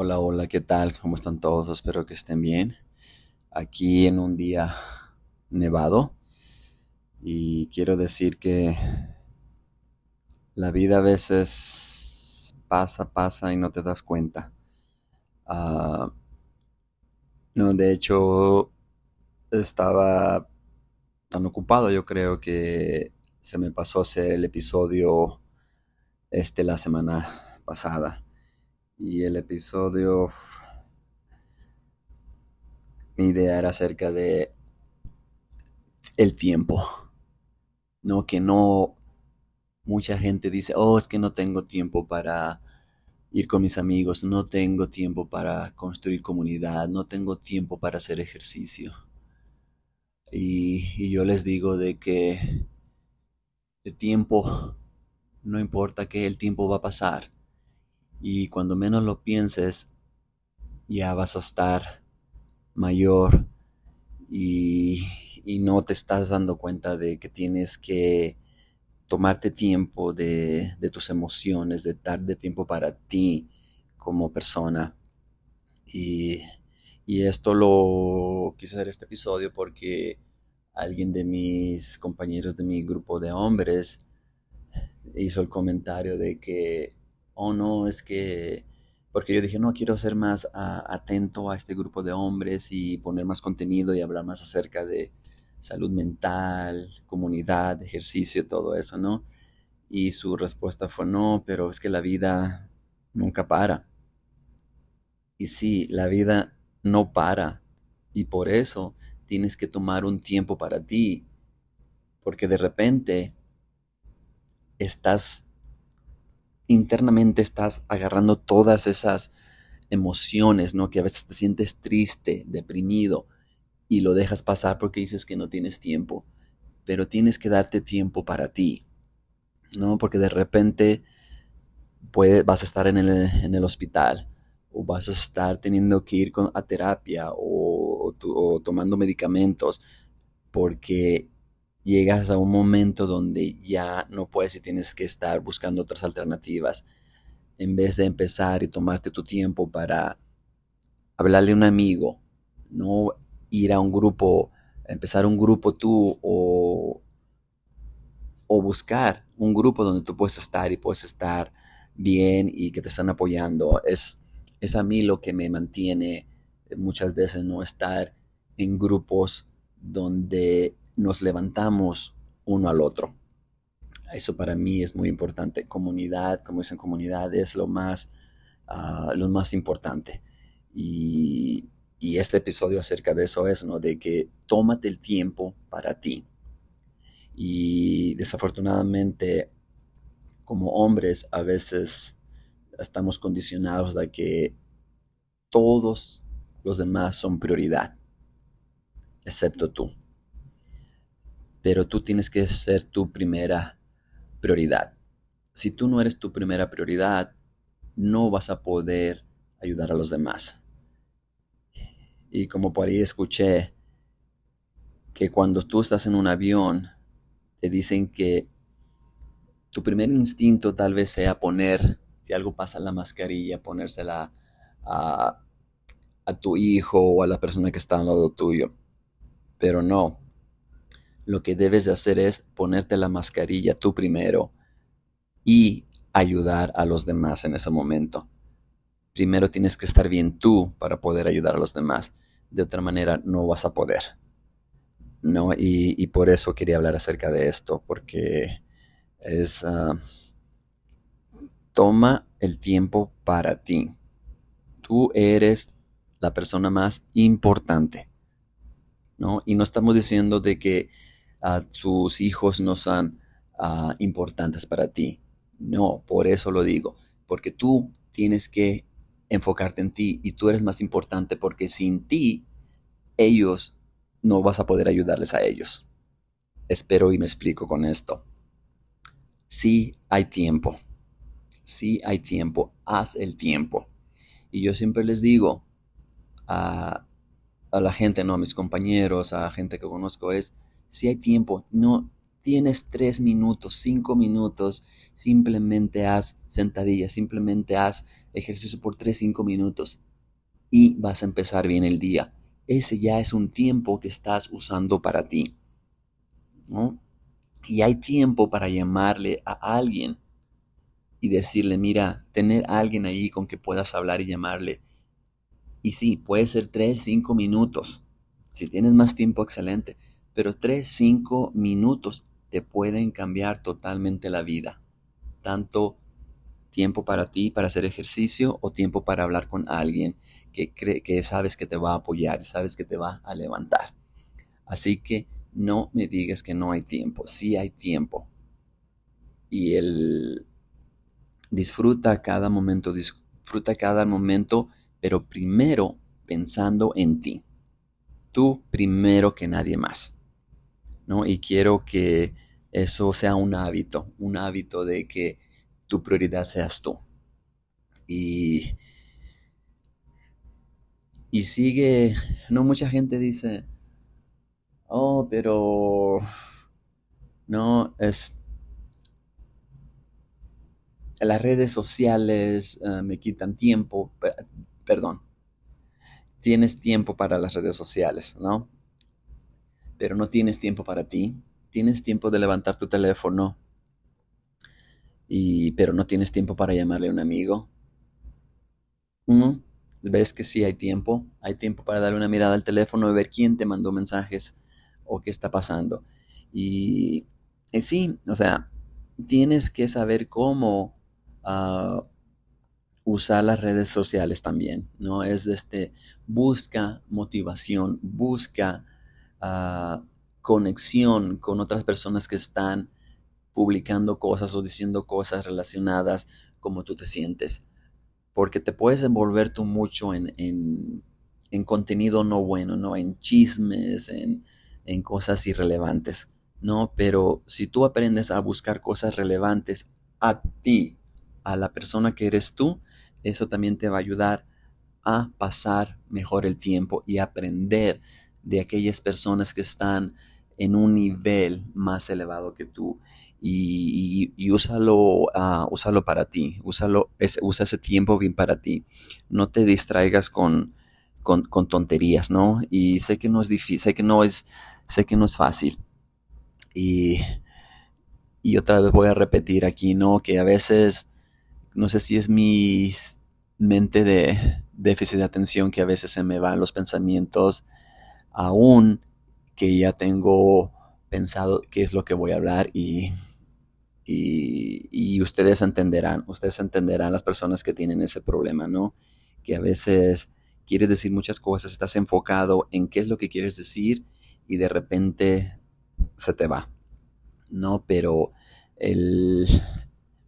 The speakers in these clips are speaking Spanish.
Hola, hola, ¿qué tal? ¿Cómo están todos? Espero que estén bien. Aquí en un día nevado y quiero decir que la vida a veces pasa, pasa y no te das cuenta. Ah, no, de hecho, estaba tan ocupado, yo creo que se me pasó hacer el episodio este la semana pasada. Y el episodio, mi idea era acerca de el tiempo. No, que no, mucha gente dice, oh, es que no tengo tiempo para ir con mis amigos, no tengo tiempo para construir comunidad, no tengo tiempo para hacer ejercicio. Y, y yo les digo de que el tiempo, no importa que el tiempo va a pasar. Y cuando menos lo pienses, ya vas a estar mayor y, y no te estás dando cuenta de que tienes que tomarte tiempo de, de tus emociones, de darte tiempo para ti como persona. Y, y esto lo quise hacer este episodio porque alguien de mis compañeros de mi grupo de hombres hizo el comentario de que, oh no, es que, porque yo dije, no, quiero ser más atento a este grupo de hombres y poner más contenido y hablar más acerca de salud mental, comunidad, ejercicio, todo eso, ¿no? Y su respuesta fue, no, pero es que la vida nunca para. Y sí, la vida no para. Y por eso tienes que tomar un tiempo para ti. Porque de repente estás internamente estás agarrando todas esas emociones, ¿no? Que a veces te sientes triste, deprimido y lo dejas pasar porque dices que no tienes tiempo. Pero tienes que darte tiempo para ti, ¿no? Porque de repente vas a estar en el, en el hospital o vas a estar teniendo que ir con, a terapia o, o, o tomando medicamentos porque llegas a un momento donde ya no puedes y tienes que estar buscando otras alternativas. En vez de empezar y tomarte tu tiempo para hablarle a un amigo, no ir a un grupo, empezar un grupo tú o, o buscar un grupo donde tú puedes estar y puedes estar bien y que te están apoyando. Es, es a mí lo que me mantiene muchas veces no estar en grupos donde nos levantamos uno al otro. Eso para mí es muy importante. Comunidad, como dicen, comunidad es lo más, uh, lo más importante. Y, y, este episodio acerca de eso es, ¿no? De que tómate el tiempo para ti. Y desafortunadamente, como hombres, a veces estamos condicionados de que todos los demás son prioridad, excepto tú pero tú tienes que ser tu primera prioridad. Si tú no eres tu primera prioridad, no vas a poder ayudar a los demás. Y como por ahí escuché que cuando tú estás en un avión, te dicen que tu primer instinto tal vez sea poner, si algo pasa, la mascarilla, ponérsela a, a tu hijo o a la persona que está al lado tuyo. Pero no, lo que debes de hacer es ponerte la mascarilla tú primero y ayudar a los demás en ese momento. Primero tienes que estar bien tú para poder ayudar a los demás. De otra manera no vas a poder. ¿no? Y, por eso quería hablar acerca de esto, porque es... Uh, toma el tiempo para ti. Tú eres la persona más importante. ¿no? Y no estamos diciendo de que tus hijos no son uh, importantes para ti. No, por eso lo digo, porque tú tienes que enfocarte en ti y tú eres más importante porque sin ti ellos no vas a poder ayudarles a ellos. Espero y me explico con esto. Sí hay tiempo. Sí hay tiempo. Haz el tiempo. Y yo siempre les digo a, a la gente, no a mis compañeros, a gente que conozco, es, si hay tiempo, no tienes tres minutos, cinco minutos, simplemente haz sentadillas, simplemente haz ejercicio por tres, cinco minutos y vas a empezar bien el día. Ese ya es un tiempo que estás usando para ti. Y hay tiempo para llamarle a alguien y decirle, mira, tener alguien ahí con que puedas hablar y llamarle. Y sí, puede ser tres, cinco minutos. Si tienes más tiempo, excelente. Pero tres, cinco minutos te pueden cambiar totalmente la vida. Tanto tiempo para ti, para hacer ejercicio, o tiempo para hablar con alguien que, cree, que sabes que te va a apoyar, sabes que te va a levantar. Así que no me digas que no hay tiempo, sí hay tiempo. Y el disfruta cada momento, disfruta cada momento, pero primero pensando en ti. Tú primero que nadie más. ¿No? Y quiero que eso sea un hábito, un hábito de que tu prioridad seas tú. Y, y sigue, no mucha gente dice, oh, pero no, es, las redes sociales eh, me quitan tiempo, perdón, tienes tiempo para las redes sociales, ¿no? Pero no tienes tiempo para ti, tienes tiempo de levantar tu teléfono, y, pero no tienes tiempo para llamarle a un amigo. ¿No? Ves que sí hay tiempo, hay tiempo para darle una mirada al teléfono y ver quién te mandó mensajes o qué está pasando. Y, sí, o sea, tienes que saber cómo ah, usar las redes sociales también, ¿no? Es este, busca motivación, busca ah, conexión con otras personas que están publicando cosas o diciendo cosas relacionadas como tú te sientes. Porque te puedes envolver tú mucho en, en, contenido no bueno, ¿no? En chismes, en, en cosas irrelevantes, ¿no? Pero si tú aprendes a buscar cosas relevantes a ti, a la persona que eres tú, eso también te va a ayudar a pasar mejor el tiempo y aprender de aquellas personas que están en un nivel más elevado que tú y, úsalo, ah, úsalo para ti, úsalo, usa ese tiempo bien para ti. No te distraigas con, con, tonterías, ¿no? Y sé que no es difícil, sé que no es, sé que no es fácil. Y, y otra vez voy a repetir aquí, ¿no? Que a veces, no sé si es mi mente de déficit de atención que a veces se me van los pensamientos aún que ya tengo pensado qué es lo que voy a hablar y y, ustedes entenderán, ustedes entenderán las personas que tienen ese problema, ¿no? Que a veces quieres decir muchas cosas, estás enfocado en qué es lo que quieres decir y de repente se te va, ¿no? Pero el,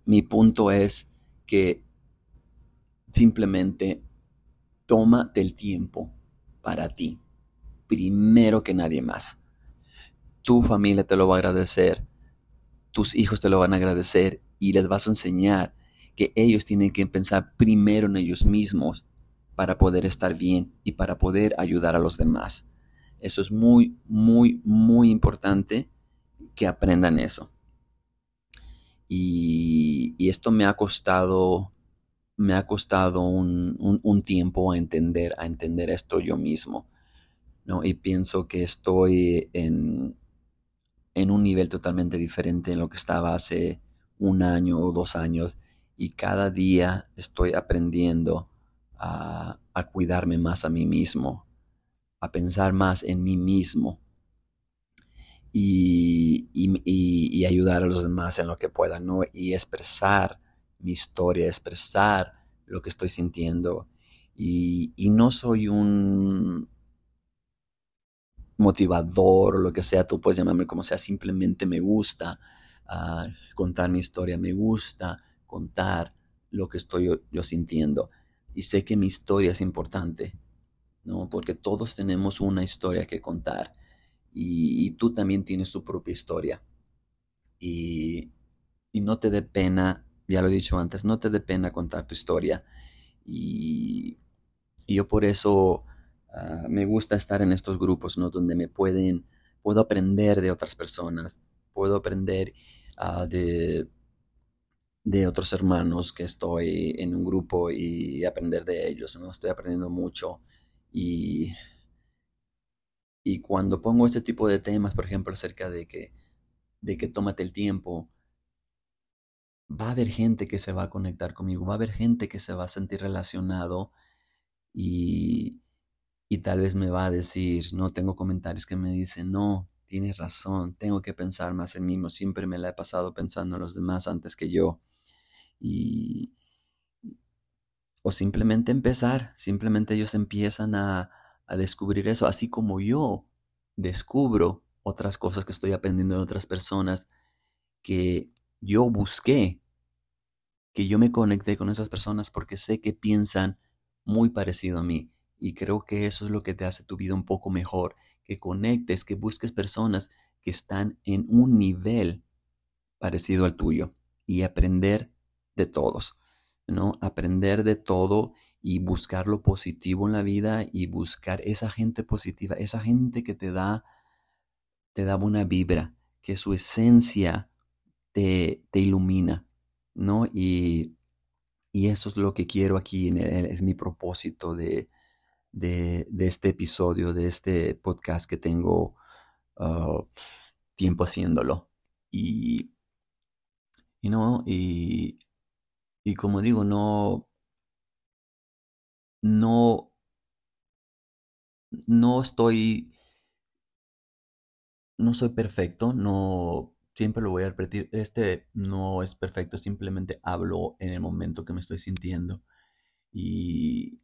mi punto es que simplemente tómate el tiempo para ti, primero que nadie más. Tu familia te lo va a agradecer, tus hijos te lo van a agradecer y les vas a enseñar que ellos tienen que pensar primero en ellos mismos para poder estar bien y para poder ayudar a los demás. Eso es muy, muy, muy importante que aprendan eso. Y, esto me ha costado, me ha costado un, tiempo a entender, a entender esto yo mismo. ¿No? Y pienso que estoy en, en un nivel totalmente diferente en lo que estaba hace un año o dos años y cada día estoy aprendiendo a, cuidarme más a mí mismo, a pensar más en mí mismo y, ayudar a los demás en lo que pueda, ¿no? Y expresar mi historia, expresar lo que estoy sintiendo. y no soy un, motivador o lo que sea, tú puedes llamarme como sea, simplemente me gusta ah, contar mi historia, me gusta contar lo que estoy yo, sintiendo. Y sé que mi historia es importante, ¿no? Porque todos tenemos una historia que contar y, tú también tienes tu propia historia. Y, y no te dé pena, ya lo he dicho antes, no te dé pena contar tu historia. Y, y yo por eso Ah, me gusta estar en estos grupos, ¿no? Donde me pueden, puedo aprender de otras personas puedo aprender ah, de, de otros hermanos que estoy en un grupo y aprender de ellos, ¿no? Estoy aprendiendo mucho y, y cuando pongo este tipo de temas, por ejemplo, acerca de que, de que tómate el tiempo, va a haber gente que se va a conectar conmigo, va a haber gente que se va a sentir relacionado y, y tal vez me va a decir, no, tengo comentarios que me dicen, no, tienes razón, tengo que pensar más en mí mismo, siempre me la he pasado pensando en los demás antes que yo. Y, o simplemente empezar, simplemente ellos empiezan a, a descubrir eso, así como yo descubro otras cosas que estoy aprendiendo de otras personas que yo busqué, que yo me conecté con esas personas porque sé que piensan muy parecido a mí y creo que eso es lo que te hace tu vida un poco mejor, que conectes, que busques personas que están en un nivel parecido al tuyo y aprender de todos, ¿no? Aprender de todo y buscar lo positivo en la vida y buscar esa gente positiva, esa gente que te da te da buena vibra, que su esencia te, te ilumina, ¿no? Y, y, eso es lo que quiero aquí, es mi propósito de, de, este episodio, de este podcast que tengo uh, tiempo haciéndolo. Y, y no, y, y como digo, no, no, no estoy, no soy perfecto, no, siempre lo voy a repetir, este no es perfecto, simplemente hablo en el momento que me estoy sintiendo. Y,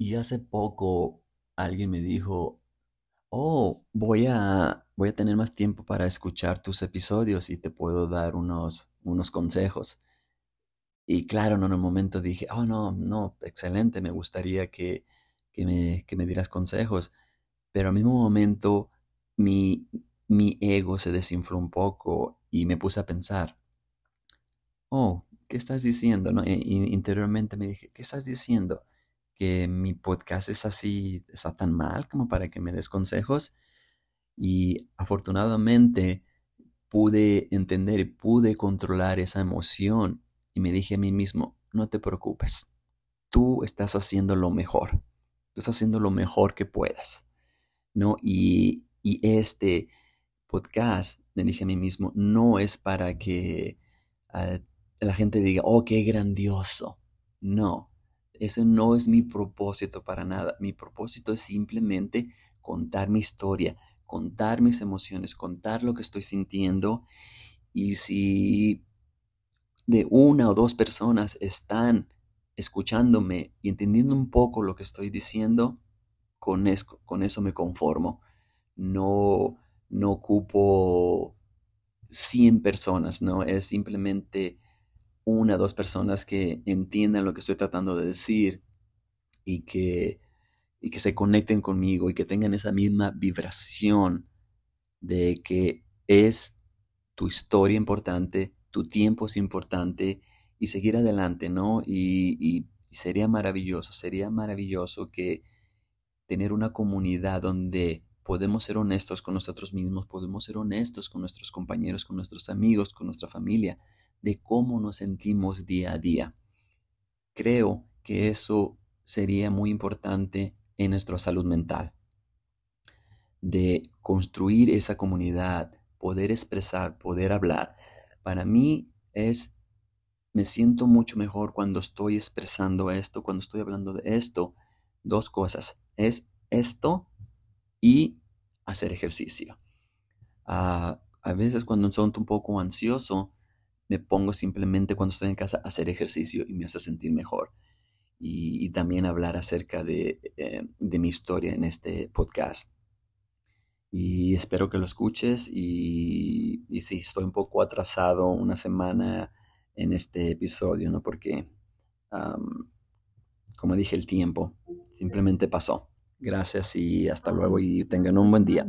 y hace poco alguien me dijo, oh, voy a, voy a tener más tiempo para escuchar tus episodios y te puedo dar unos, unos consejos. Y claro, en un momento dije, oh, no, no, excelente, me gustaría que, que, me, que me dieras consejos. Pero al mismo momento mi, mi ego se desinfló un poco y me puse a pensar, oh, ¿qué estás diciendo? ¿No? Interiormente me dije, ¿qué estás diciendo? Que mi podcast es así, está tan mal como para que me des consejos. Y afortunadamente pude entender pude controlar esa emoción y me dije a mí mismo, no te preocupes, tú estás haciendo lo mejor, tú estás haciendo lo mejor que puedas, ¿no? Y, y este podcast, me dije a mí mismo, no es para que ah, la gente diga, oh, qué grandioso, no, ese no es mi propósito para nada. Mi propósito es simplemente contar mi historia, contar mis emociones, contar lo que estoy sintiendo. Y si de una o dos personas están escuchándome y entendiendo un poco lo que estoy diciendo, con eso, con eso me conformo. No, no ocupo 100 personas, ¿no? Es simplemente una dos personas que entiendan lo que estoy tratando de decir y que, y que se conecten conmigo y que tengan esa misma vibración de que es tu historia importante, tu tiempo es importante y seguir adelante, ¿no? Y, y, sería maravilloso, sería maravilloso que tener una comunidad donde podemos ser honestos con nosotros mismos, podemos ser honestos con nuestros compañeros, con nuestros amigos, con nuestra familia, de cómo nos sentimos día a día. Creo que eso sería muy importante en nuestra salud mental, de construir esa comunidad, poder expresar, poder hablar. Para mí es, me siento mucho mejor cuando estoy expresando esto, cuando estoy hablando de esto. Dos cosas, es esto y hacer ejercicio. Ah, a veces cuando soy un poco ansioso, me pongo simplemente cuando estoy en casa a hacer ejercicio y me hace sentir mejor. Y, también hablar acerca de, eh, de, mi historia en este podcast. Y espero que lo escuches y, sí, estoy un poco atrasado una semana en este episodio, ¿no? Porque, como dije, el tiempo simplemente pasó. Gracias y hasta luego y tengan un buen día.